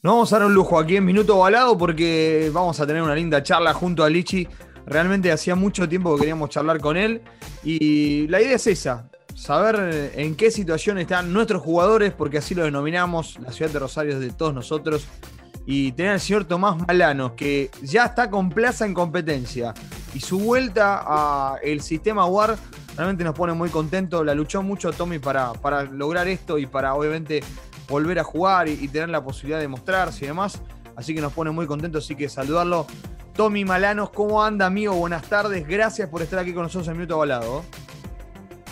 Nos vamos a dar un lujo aquí en Minuto Balado porque vamos a tener una linda charla junto a Lichi. Realmente hacía mucho tiempo que queríamos charlar con él y la idea es esa, saber en qué situación están nuestros jugadores, porque así lo denominamos, la ciudad de Rosario de todos nosotros, y tener al señor Tomás Malano, que ya está con plaza en competencia, y su vuelta al sistema WAR realmente nos pone muy contentos, la luchó mucho Tommy para, para lograr esto y para obviamente volver a jugar y, tener la posibilidad de mostrarse y demás. Así que nos pone muy contentos, así que saludarlo. Tommy Malanos, ¿cómo anda, amigo? Buenas tardes, gracias por estar aquí con nosotros en Minuto Balado.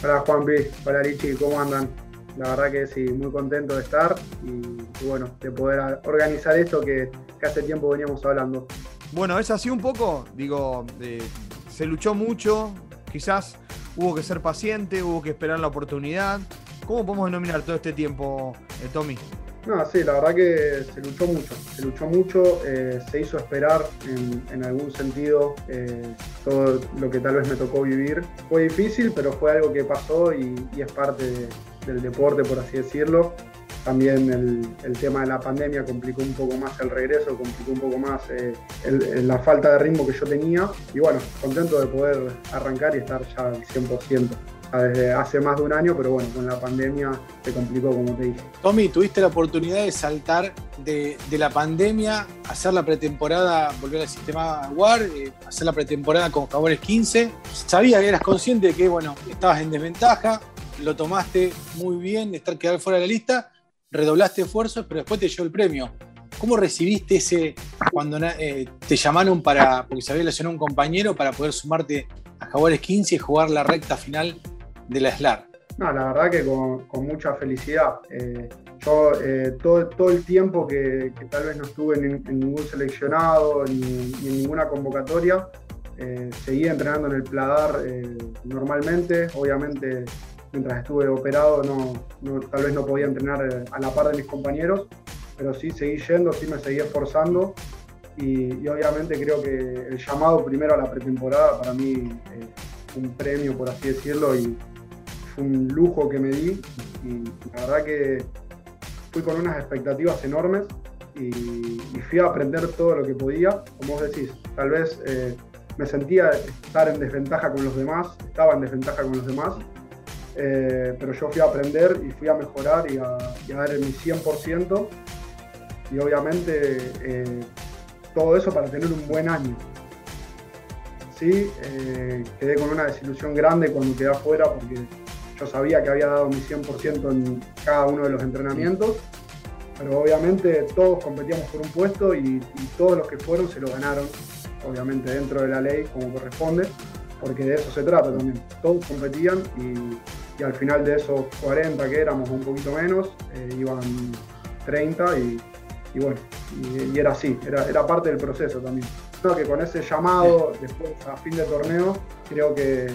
Hola Juanpi, hola Lichi, ¿cómo andan? La verdad que sí, muy contento de estar y, bueno, de poder organizar esto que, hace tiempo veníamos hablando. Bueno, es así un poco, digo, eh, se luchó mucho, quizás hubo que ser paciente, hubo que esperar la oportunidad. ¿Cómo podemos denominar todo este tiempo, eh, Tommy? No, sí, la verdad que se luchó mucho, se luchó mucho, eh, se hizo esperar en, algún sentido eh, todo lo que tal vez me tocó vivir. Fue difícil, pero fue algo que pasó y, es parte del deporte, por así decirlo. También el, tema de la pandemia complicó un poco más el regreso, complicó un poco más la falta de ritmo que yo tenía. Y bueno, contento de poder arrancar y estar ya al 100% desde hace más de un año, pero bueno, con la pandemia se complicó, como te dije. Tommy, tuviste la oportunidad de saltar de, la pandemia, hacer la pretemporada, volver al sistema WAR, eh, hacer la pretemporada con Favores 15. Sabía que eras consciente de que, bueno, estabas en desventaja, lo tomaste muy bien, estar quedar fuera de la lista, redoblaste esfuerzos, pero después te llegó el premio. ¿Cómo recibiste ese cuando eh, te llamaron para, porque se había lesionado un compañero, para poder sumarte a Jaguares 15 y jugar la recta final de la SLAR? No, la verdad que con, mucha felicidad. Eh, yo eh, todo, todo, el tiempo que, tal vez no estuve en, ningún seleccionado ni, en ninguna convocatoria, eh, seguí entrenando en el Pladar normalmente. Obviamente, mientras estuve operado, no, tal vez no podía entrenar a la par de mis compañeros, pero sí seguí yendo, sí me seguí esforzando. Y, y obviamente creo que el llamado primero a la pretemporada para mí fue un premio, por así decirlo, y, un lujo que me di y la verdad que fui con unas expectativas enormes y, fui a aprender todo lo que podía. Como vos decís, tal vez eh, me sentía estar en desventaja con los demás, estaba en desventaja con los demás, eh, pero yo fui a aprender y fui a mejorar y a, dar mi 100% y obviamente eh, todo eso para tener un buen año. Sí, quedé con una desilusión grande cuando quedé afuera porque yo sabía que había dado mi 100% en cada uno de los entrenamientos, pero obviamente todos competíamos por un puesto y, todos los que fueron se lo ganaron, obviamente dentro de la ley como corresponde, porque de eso se trata también. Todos competían y, al final de esos 40 que éramos, un poquito menos, eh, iban 30 y, bueno, y, era así, era, era parte del proceso también que con ese llamado después a fin de torneo, creo que,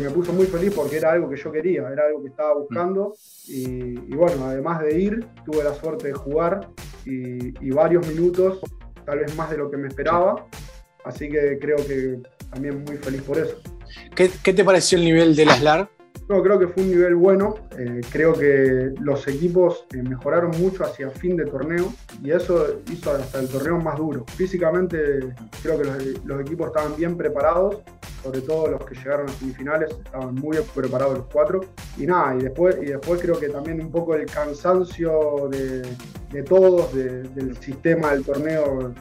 me puso muy feliz porque era algo que yo quería, era algo que estaba buscando. Y, bueno, además de ir, tuve la suerte de jugar y, varios minutos, tal vez más de lo que me esperaba. Así que creo que también muy feliz por eso. ¿Qué, te pareció el nivel de la SLAR? No, creo que fue un nivel bueno. Eh, creo que los equipos eh, mejoraron mucho hacia fin de torneo y eso hizo hasta el torneo más duro. Físicamente creo que los, equipos estaban bien preparados, sobre todo los que llegaron a semifinales, estaban muy preparados los cuatro. Y nada, y después, y después creo que también un poco el cansancio de, todos, del sistema del torneo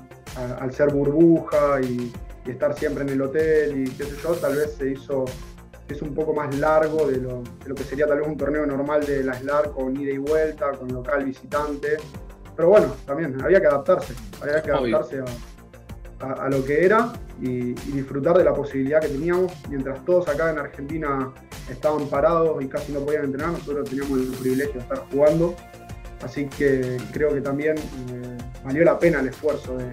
al ser burbuja y estar siempre en el hotel y qué sé yo, tal vez se hizo es un poco más largo de lo, que sería tal vez un torneo normal de la SLAR con ida y vuelta, con local visitante. Pero bueno, también había que adaptarse, había que adaptarse a, lo que era y, disfrutar de la posibilidad que teníamos. Mientras todos acá en Argentina estaban parados y casi no podían entrenar, nosotros teníamos el privilegio de estar jugando. Así que creo que también eh, valió la pena el esfuerzo de,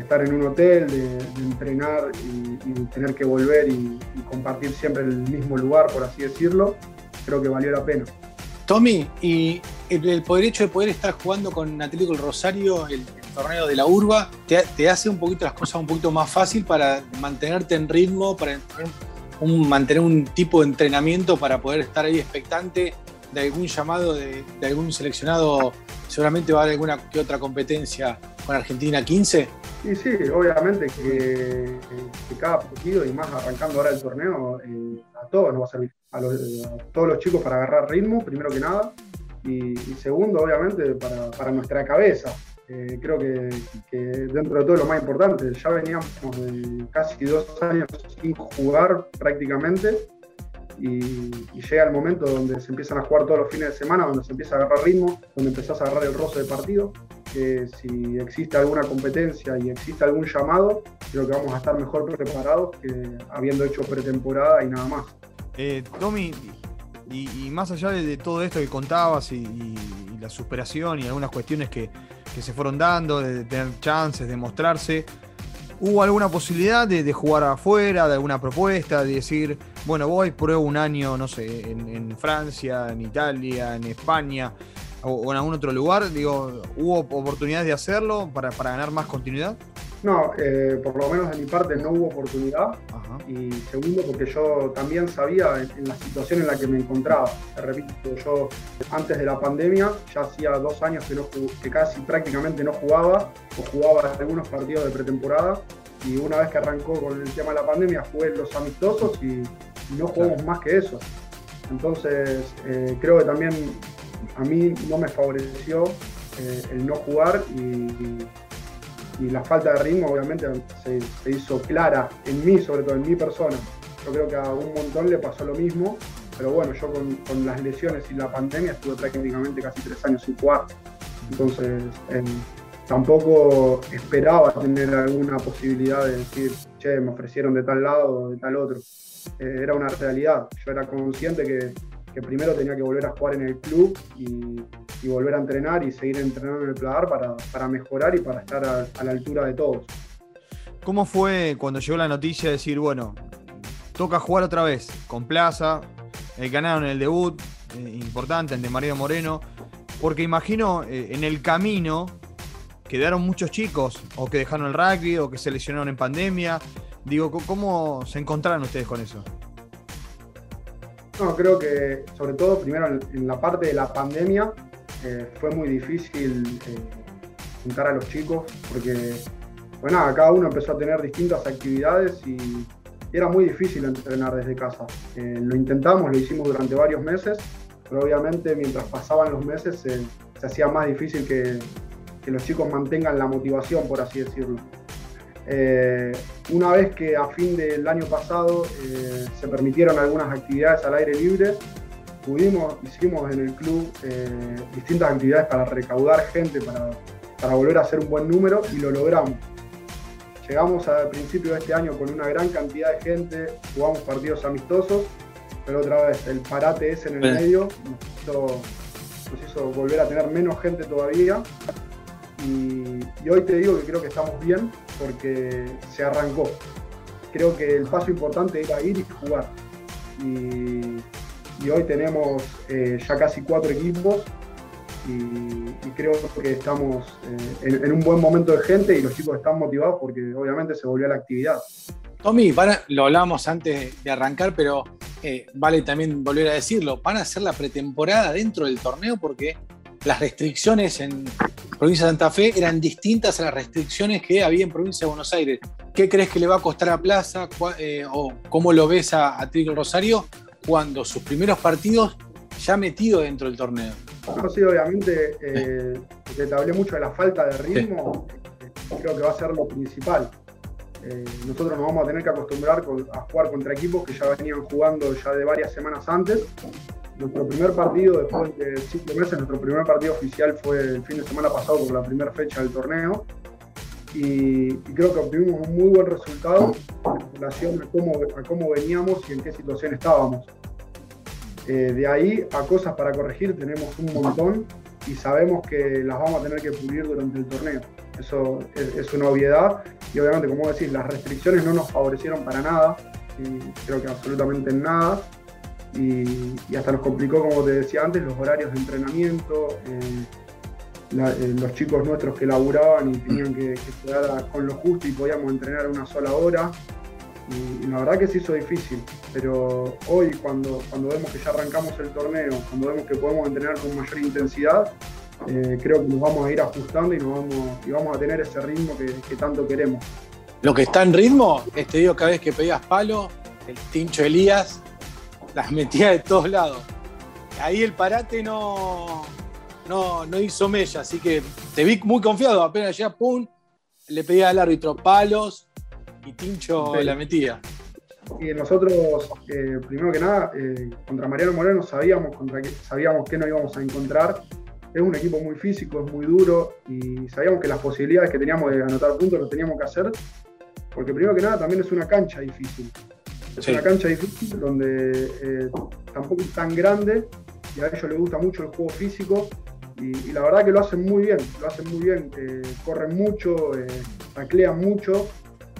estar en un hotel, de, entrenar y, tener que volver y, compartir siempre el mismo lugar, por así decirlo, creo que valió la pena. Tommy, y el, poder hecho de poder estar jugando con Atlético el Rosario, el, torneo de la Urba, te, hace un poquito las cosas un poquito más fácil para mantenerte en ritmo, para un, mantener un tipo de entrenamiento para poder estar ahí expectante de algún llamado de, algún seleccionado seguramente va a haber alguna que otra competencia con Argentina 15. Y sí, obviamente que, cada partido y más arrancando ahora el torneo, eh, a todos nos va a servir, a, todos los chicos para agarrar ritmo, primero que nada, y, segundo, obviamente, para, nuestra cabeza. Eh, creo que, dentro de todo lo más importante, ya veníamos de casi dos años sin jugar prácticamente y, llega el momento donde se empiezan a jugar todos los fines de semana, donde se empieza a agarrar ritmo, donde empezás a agarrar el roce de partido. Que si existe alguna competencia y existe algún llamado, creo que vamos a estar mejor preparados que habiendo hecho pretemporada y nada más. Eh, Tommy, y, más allá de, todo esto que contabas y, la superación y algunas cuestiones que, que, se fueron dando, de tener chances, de mostrarse, ¿hubo alguna posibilidad de, jugar afuera, de alguna propuesta, de decir, bueno, voy, pruebo un año, no sé, en, Francia, en Italia, en España o, en algún otro lugar? Digo, ¿hubo oportunidades de hacerlo para, para ganar más continuidad? No, eh, por lo menos de mi parte no hubo oportunidad. Y segundo, porque yo también sabía en, la situación en la que me encontraba. Te repito, yo antes de la pandemia ya hacía dos años que, no, que casi prácticamente no jugaba o jugaba algunos partidos de pretemporada. Y una vez que arrancó con el tema de la pandemia, jugué los amistosos y, no jugamos más que eso. Entonces, eh, creo que también a mí no me favoreció eh, el no jugar y la falta de ritmo obviamente se, hizo clara en mí, sobre todo en mi persona. Yo creo que a un montón le pasó lo mismo, pero bueno, yo con, las lesiones y la pandemia estuve prácticamente casi tres años sin jugar. Entonces, em, tampoco esperaba tener alguna posibilidad de decir, che, me ofrecieron de tal lado o de tal otro. Eh, era una realidad. Yo era consciente que, que primero tenía que volver a jugar en el club y, volver a entrenar y seguir entrenando en el Pladar para, para mejorar y para estar a, la altura de todos. ¿Cómo fue cuando llegó la noticia de decir, bueno, toca jugar otra vez con Plaza, eh, ganaron el debut eh, importante ante Mario Moreno? Porque imagino eh, en el camino quedaron muchos chicos o que dejaron el rugby o que se lesionaron en pandemia. Digo, ¿cómo se encontraron ustedes con eso? No, creo que sobre todo primero en la parte de la pandemia eh, fue muy difícil eh, juntar a los chicos porque, bueno, cada uno empezó a tener distintas actividades y era muy difícil entrenar desde casa. Eh, lo intentamos, lo hicimos durante varios meses, pero obviamente mientras pasaban los meses se hacía más difícil que, que, los chicos mantengan la motivación, por así decirlo. Una vez que a fin del año pasado se permitieron algunas actividades al aire libre, pudimos, hicimos en el club eh, distintas actividades para recaudar gente, para, volver a hacer un buen número y lo logramos. Llegamos al principio de este año con una gran cantidad de gente, jugamos partidos amistosos, pero otra vez el parate ese en el medio nos hizo, volver a tener menos gente todavía. Y, hoy te digo que creo que estamos bien porque se arrancó. Creo que el paso importante era ir y jugar. Y, hoy tenemos eh, ya casi cuatro equipos y, creo que estamos eh, en, un buen momento de gente y los chicos están motivados porque obviamente se volvió a la actividad. Tommy, lo hablábamos antes de arrancar, pero eh, vale también volver a decirlo, van a hacer la pretemporada dentro del torneo porque las restricciones en provincia de Santa Fe eran distintas a las restricciones que había en provincia de Buenos Aires. ¿Qué crees que le va a costar a Plaza o cómo lo ves a, a Rosario cuando sus primeros partidos ya metido dentro del torneo. No, sí, obviamente, eh, te hablé mucho de la falta de ritmo, creo que va a ser lo principal. Eh, nosotros nos vamos a tener que acostumbrar a jugar contra equipos que ya venían jugando ya de varias semanas antes. Nuestro primer partido, después de cinco meses, nuestro primer partido oficial fue el fin de semana pasado por la primera fecha del torneo. Y, creo que obtuvimos un muy buen resultado en relación a cómo, a cómo veníamos y en qué situación estábamos. Eh, de ahí a cosas para corregir tenemos un montón y sabemos que las vamos a tener que pulir durante el torneo. Eso es, una obviedad y obviamente, como decís, las restricciones no nos favorecieron para nada, y creo que absolutamente en nada. Y, hasta nos complicó, como te decía antes, los horarios de entrenamiento, eh, eh, los chicos nuestros que laburaban y tenían que, quedar con lo justo y podíamos entrenar una sola hora y, la verdad que se hizo difícil, pero hoy cuando, cuando vemos que ya arrancamos el torneo, cuando vemos que podemos entrenar con mayor intensidad, eh, creo que nos vamos a ir ajustando y, nos vamos, y vamos a tener ese ritmo que, tanto queremos. Lo que está en ritmo es, te digo, cada vez que pedías palo, el tincho Elías las metía de todos lados. Ahí el parate no, no, no hizo mella, así que te vi muy confiado. Apenas ya, pum, le pedía al árbitro palos y Tincho la metía. Y nosotros, eh, primero que nada, eh, contra Mariano Moreno sabíamos, contra qué, sabíamos que no íbamos a encontrar. Es un equipo muy físico, es muy duro y sabíamos que las posibilidades que teníamos de anotar puntos lo teníamos que hacer. Porque primero que nada también es una cancha difícil. Es una cancha difícil donde eh, tampoco es tan grande y a ellos les gusta mucho el juego físico y, la verdad que lo hacen muy bien, lo hacen muy bien, corren mucho, eh, taclean mucho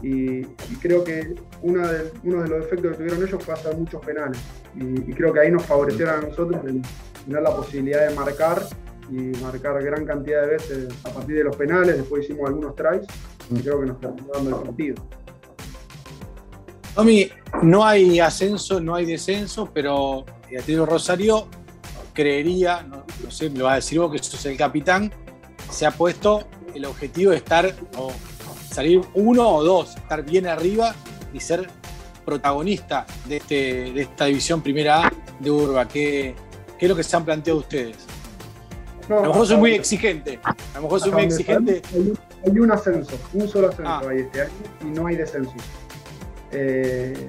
y, creo que uno de los efectos que tuvieron ellos fue hacer muchos penales. Y, creo que ahí nos favorecieron a nosotros el tener la posibilidad de marcar y marcar gran cantidad de veces a partir de los penales. Después hicimos algunos tries y creo que nos está dando el partido. Tommy, no hay ascenso, no hay descenso, pero Teatro Rosario creería, no, sé, me lo vas a decir vos que sos el capitán, se ha puesto el objetivo de estar o salir uno o dos, estar bien arriba y ser protagonista de, este, de esta división primera A de Urba. ¿Qué, ¿Qué, es lo que se han planteado ustedes? a lo mejor soy muy exigente. A lo mejor soy muy exigente. Hay, un ascenso, un solo ascenso ah. ahí este año y no hay descenso. Eh,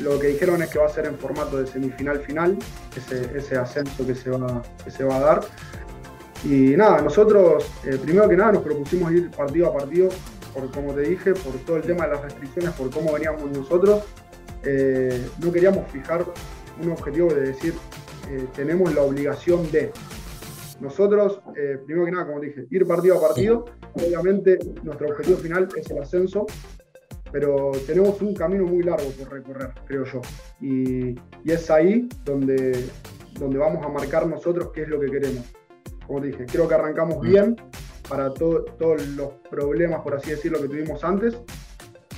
lo que dijeron es que va a ser en formato de semifinal final, ese, ascenso que se, va, que se va a dar. Y nada, nosotros, eh, primero que nada, nos propusimos ir partido a partido por como te dije, por todo el tema de las restricciones, por cómo veníamos nosotros, eh, no queríamos fijar un objetivo de decir, eh, tenemos la obligación de. Nosotros, eh, primero que nada, como te dije, ir partido a partido. Obviamente, nuestro objetivo final es el ascenso, pero tenemos un camino muy largo por recorrer, creo yo. Y, es ahí donde, donde vamos a marcar nosotros qué es lo que queremos. Como te dije, creo que arrancamos mm. bien, para todos los problemas, por así decirlo, que tuvimos antes.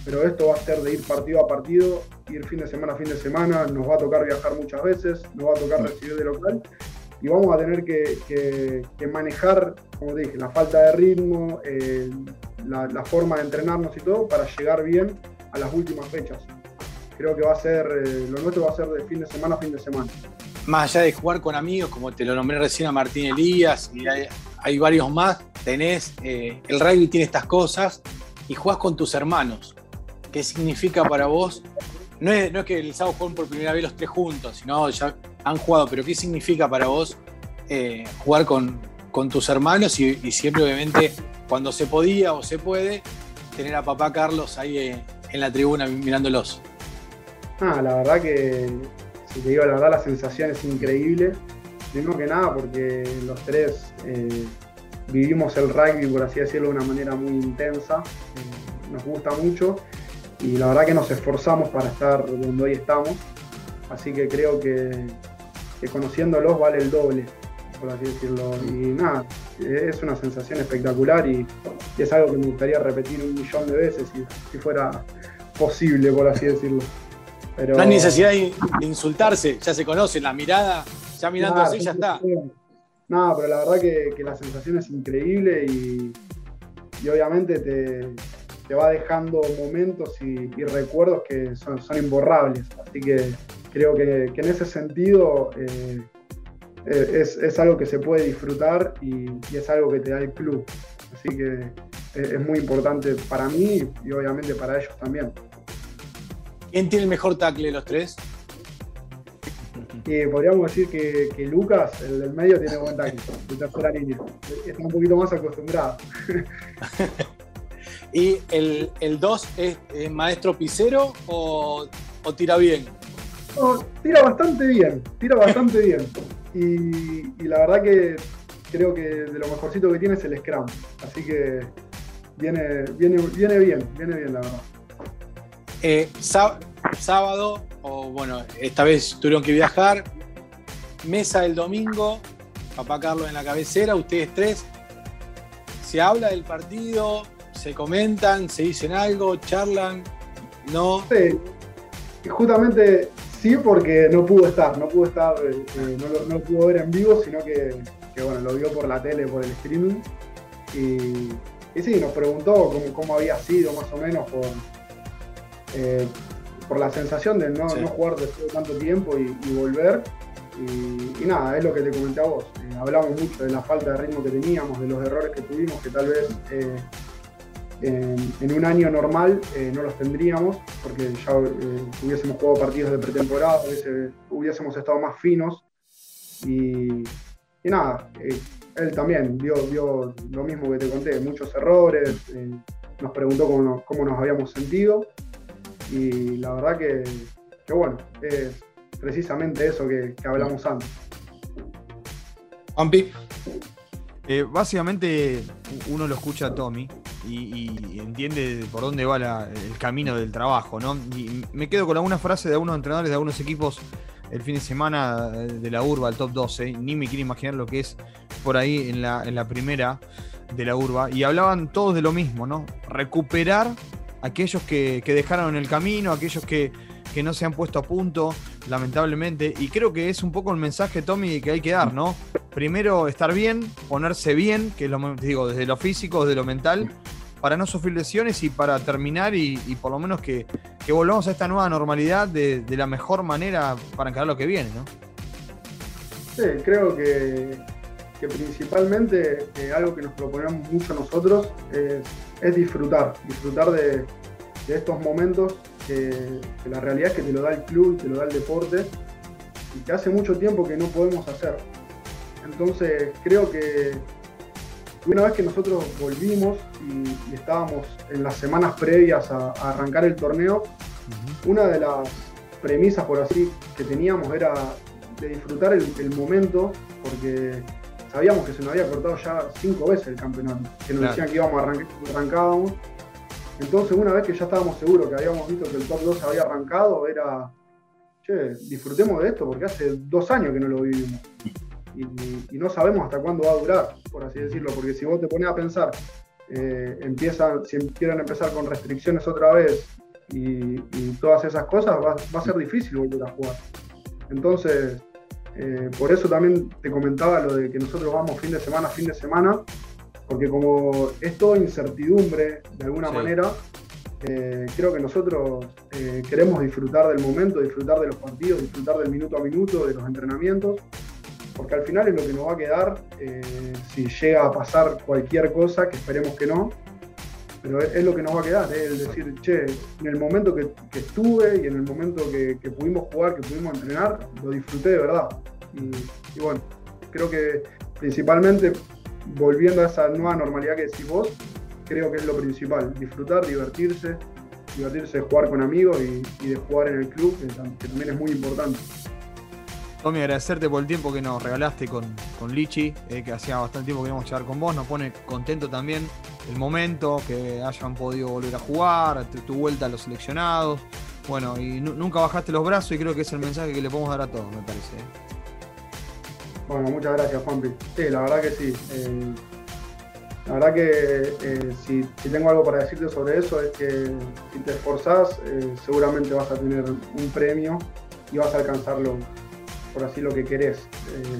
Pero esto va a ser de ir partido a partido, ir fin de semana a fin de semana, nos va a tocar viajar muchas veces, nos va a tocar recibir de local y vamos a tener que, manejar, como dije, la falta de ritmo, eh, la, forma de entrenarnos y todo para llegar bien a las últimas fechas. Creo que va a ser, eh, lo nuestro va a ser de fin de semana a fin de semana. Más allá de jugar con amigos, como te lo nombré recién a Martín Elías, y hay varios más, tenés, eh, el rugby tiene estas cosas y jugás con tus hermanos. ¿Qué significa para vos? No es, no es que el sábado jueguen por primera vez los tres juntos, sino ya han jugado, pero ¿qué significa para vos eh, jugar con, con, tus hermanos y, siempre, obviamente, cuando se podía o se puede, tener a papá Carlos ahí eh, en la tribuna mirándolos? Ah, la verdad que, si te digo la verdad, la sensación es increíble. Primero que nada, porque los tres vivimos el rugby, por así decirlo, de una manera muy intensa. Eh, nos gusta mucho y la verdad que nos esforzamos para estar donde hoy estamos. Así que creo que, conociéndolos vale el doble, por así decirlo. Y nada, es una sensación espectacular y, es algo que me gustaría repetir un millón de veces si, fuera posible, por así decirlo. Pero, no hay necesidad de insultarse, ya se conoce, la mirada, ya mirando así ya está. No, pero la verdad que, la sensación es increíble y, obviamente te, va dejando momentos y, recuerdos que son, son, imborrables. Así que creo que, en ese sentido eh, eh, es, algo que se puede disfrutar y, es algo que te da el club. Así que es, es muy importante para mí y obviamente para ellos también. ¿Quién tiene el mejor tackle de los tres? que podríamos decir que, Lucas, el del medio, tiene buen tackle de tercera línea. Está un poquito más acostumbrado. ¿Y el 2 es, maestro pisero o, tira bien? tira bastante bien, tira bastante bien. Y, la verdad que creo que de lo mejorcito que tiene es el Scrum. Así que viene, viene, viene bien, viene bien la verdad. Eh, sábado, o bueno, esta vez tuvieron que viajar. Mesa del domingo, papá Carlos en la cabecera, ustedes tres. ¿Se habla del partido? ¿Se comentan? ¿Se dicen algo? ¿Charlan? ¿No? Sí, justamente sí, porque no pudo estar, no pudo estar, eh, eh, no, lo, pudo ver en vivo, sino que bueno, lo vio por la tele, por el streaming. Y, y sí, nos preguntó cómo, había sido más o menos por, eh, por la sensación de no, jugar después de tanto tiempo y, volver. Y, nada, es lo que te comenté a vos. Eh, hablamos mucho de la falta de ritmo que teníamos, de los errores que tuvimos, que tal vez eh, en, un año normal no los tendríamos, porque ya hubiésemos jugado partidos de pretemporada, hubiésemos estado más finos. Y, nada, él también vio lo mismo que te conté, muchos errores, eh, nos preguntó cómo nos, habíamos sentido y la verdad que, bueno, es precisamente eso que, hablamos antes. Ampi. Eh, básicamente uno lo escucha a Tommy y, entiende por dónde va el camino del trabajo, ¿no? Y me quedo con alguna frase de algunos entrenadores de algunos equipos el fin de semana de la urba, el top 12, ni me quiero imaginar lo que es por ahí en la, en la primera de la urba, y hablaban todos de lo mismo, ¿no? Recuperar aquellos que, dejaron el camino, aquellos que, no se han puesto a punto, lamentablemente, y creo que es un poco el mensaje, Tommy, que hay que dar, ¿no? Primero estar bien, ponerse bien, que es lo digo, desde lo físico, desde lo mental, para no sufrir lesiones y para terminar y, por lo menos que, volvamos a esta nueva normalidad de, la mejor manera para encarar lo que viene, ¿no? Sí, creo que, principalmente eh, algo que nos proponemos mucho nosotros es, disfrutar, disfrutar de, estos momentos que, la realidad es que te lo da el club, te lo da el deporte y que hace mucho tiempo que no podemos hacer. Entonces creo que una vez que nosotros volvimos y, estábamos en las semanas previas a, arrancar el torneo, una de las premisas, por así, que teníamos era de disfrutar el, momento, porque sabíamos que se nos había cortado ya cinco veces el campeonato, que nos decían que íbamos a arrancar, arrancábamos. Entonces, una vez que ya estábamos seguros que habíamos visto que el top 2 había arrancado, era, che, disfrutemos de esto, porque hace dos años que no lo vivimos y, no sabemos hasta cuándo va a durar, por así decirlo, porque si vos te pones a pensar, eh, empiezan, si quieren empezar con restricciones otra vez y, todas esas cosas, va, a ser difícil volver a jugar. Entonces, eh, por eso también te comentaba lo de que nosotros vamos fin de semana, fin de semana, porque como es todo incertidumbre de alguna manera, eh, creo que nosotros queremos disfrutar del momento, disfrutar de los partidos, disfrutar del minuto a minuto, de los entrenamientos, porque al final es lo que nos va a quedar eh, si llega a pasar cualquier cosa, que esperemos que no, pero es, lo que nos va a quedar, es el decir, che, en el momento que, estuve y en el momento que, pudimos jugar, que pudimos entrenar, lo disfruté de verdad. Y, bueno, creo que principalmente volviendo a esa nueva normalidad que decís vos, creo que es lo principal, disfrutar, divertirse, divertirse de jugar con amigos y, de jugar en el club, que también es muy importante. Tommy, agradecerte por el tiempo que nos regalaste con, con Lichi, eh, que hacía bastante tiempo que queríamos charlar con vos. Nos pone contento también el momento, que hayan podido volver a jugar, tu, vuelta a los seleccionados. Bueno, y nunca bajaste los brazos y creo que es el mensaje que le podemos dar a todos, me parece. ¿eh? Bueno, muchas gracias, Juanpi. Sí, la verdad que sí. Eh, la verdad que si, tengo algo para decirte sobre eso es que si te esforzás, seguramente vas a tener un premio y vas a alcanzarlo por así lo que querés. Eh,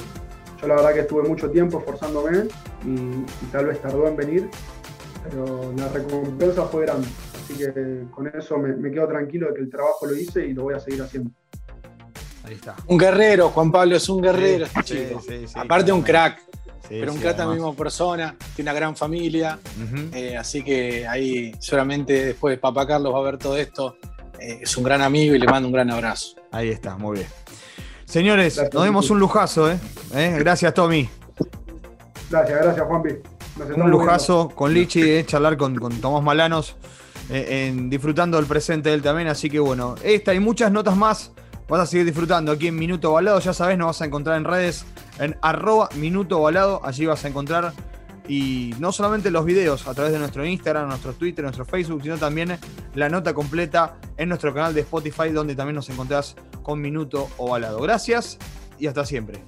yo la verdad que estuve mucho tiempo esforzándome y, tal vez tardó en venir, pero la recompensa fue grande. Así que con eso me, quedo tranquilo de que el trabajo lo hice y lo voy a seguir haciendo. Ahí está. Un guerrero, Juan Pablo, es un guerrero este Aparte un crack. pero un crack también como persona, tiene una gran familia, eh, así que ahí seguramente después Papá Carlos va a ver todo esto, eh, es un gran amigo y le mando un gran abrazo. Ahí está, muy bien. Señores, nos vemos un lujazo, ¿eh? ¿eh? Gracias, Tommy. Gracias, gracias, Juanpi. Un lujazo con Lichi, ¿eh? charlar con, Tomás Malanos, eh, en, disfrutando del presente de él también. Así que bueno, esta y muchas notas más vas a seguir disfrutando aquí en Minuto Balado. Ya sabes, nos vas a encontrar en redes en arroba Minuto Balado. Allí vas a encontrar y no solamente los videos a través de nuestro Instagram, nuestro Twitter, nuestro Facebook, sino también la nota completa en nuestro canal de Spotify, donde también nos encontrás con Minuto Ovalado. Gracias y hasta siempre.